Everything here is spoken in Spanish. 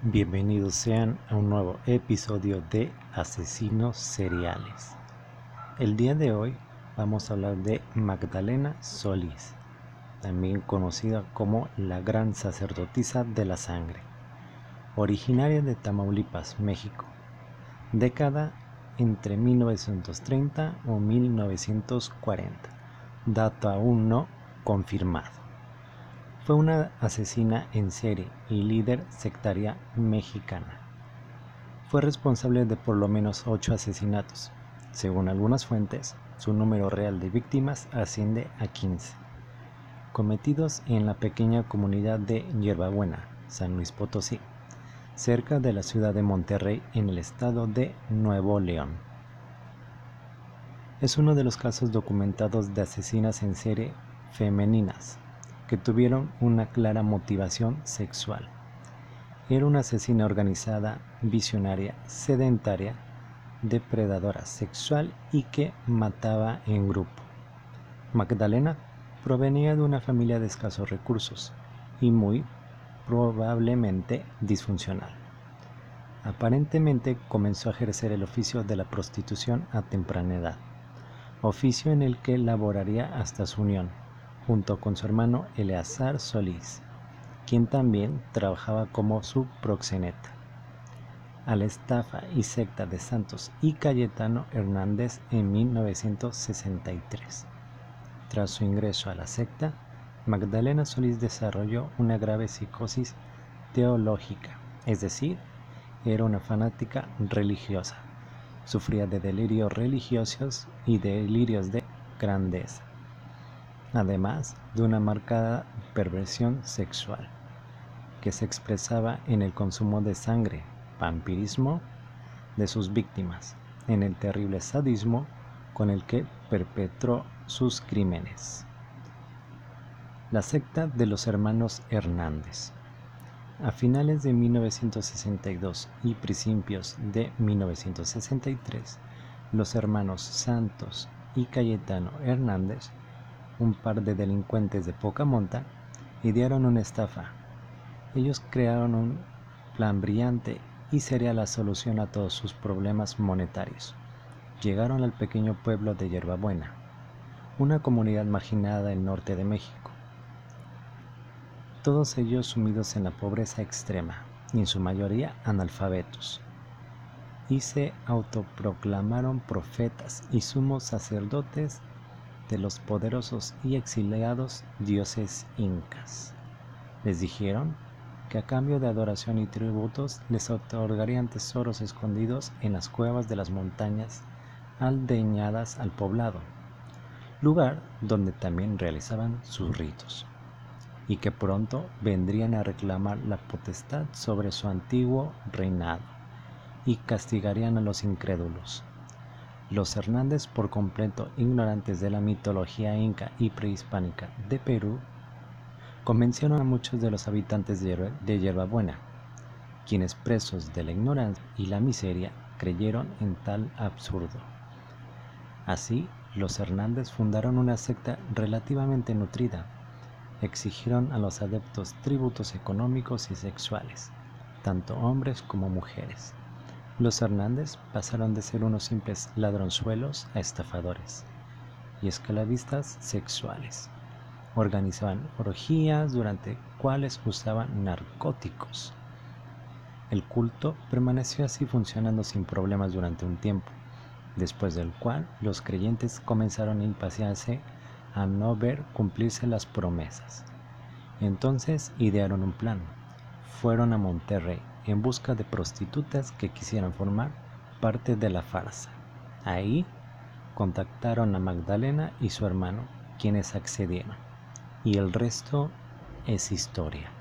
Bienvenidos sean a un nuevo episodio de Asesinos Seriales. El día de hoy vamos a hablar de Magdalena Solís, también conocida como la Gran Sacerdotisa de la Sangre, originaria de Tamaulipas, México, década entre 1930 o 1940, dato aún no confirmado. Fue una asesina en serie y líder sectaria mexicana. Fue responsable de por lo menos ocho asesinatos. Según algunas fuentes, su número real de víctimas asciende a 15, cometidos en la pequeña comunidad de Hierbabuena, San Luis Potosí, cerca de la ciudad de Monterrey en el estado de Nuevo León. Es uno de los casos documentados de asesinas en serie femeninas que tuvieron una clara motivación sexual. Era una asesina organizada, visionaria, sedentaria, depredadora sexual y que mataba en grupo. Magdalena provenía de una familia de escasos recursos y muy probablemente disfuncional. Aparentemente comenzó a ejercer el oficio de la prostitución a temprana edad, oficio en el que laboraría hasta su unión junto con su hermano Eleazar Solís, quien también trabajaba como su proxeneta. A la estafa y secta de Santos y Cayetano Hernández en 1963. Tras su ingreso a la secta, Magdalena Solís desarrolló una grave psicosis teológica, es decir, era una fanática religiosa. Sufría de delirios religiosos y delirios de grandeza además de una marcada perversión sexual, que se expresaba en el consumo de sangre, vampirismo de sus víctimas, en el terrible sadismo con el que perpetró sus crímenes. La secta de los hermanos Hernández. A finales de 1962 y principios de 1963, los hermanos Santos y Cayetano Hernández un par de delincuentes de poca monta idearon una estafa. Ellos crearon un plan brillante y sería la solución a todos sus problemas monetarios. Llegaron al pequeño pueblo de Yerbabuena, una comunidad marginada del norte de México. Todos ellos sumidos en la pobreza extrema y en su mayoría analfabetos. Y se autoproclamaron profetas y sumos sacerdotes de los poderosos y exiliados dioses incas. Les dijeron que a cambio de adoración y tributos les otorgarían tesoros escondidos en las cuevas de las montañas aldeñadas al poblado, lugar donde también realizaban sus ritos, y que pronto vendrían a reclamar la potestad sobre su antiguo reinado y castigarían a los incrédulos. Los Hernández, por completo ignorantes de la mitología inca y prehispánica de Perú, convencieron a muchos de los habitantes de Yerbabuena, quienes presos de la ignorancia y la miseria creyeron en tal absurdo. Así, los Hernández fundaron una secta relativamente nutrida. Exigieron a los adeptos tributos económicos y sexuales, tanto hombres como mujeres. Los Hernández pasaron de ser unos simples ladronzuelos a estafadores y esclavistas sexuales. Organizaban orgías durante cuales usaban narcóticos. El culto permaneció así funcionando sin problemas durante un tiempo, después del cual los creyentes comenzaron a impaciarse a no ver cumplirse las promesas. Entonces idearon un plan. Fueron a Monterrey en busca de prostitutas que quisieran formar parte de la farsa. Ahí contactaron a Magdalena y su hermano, quienes accedieron. Y el resto es historia.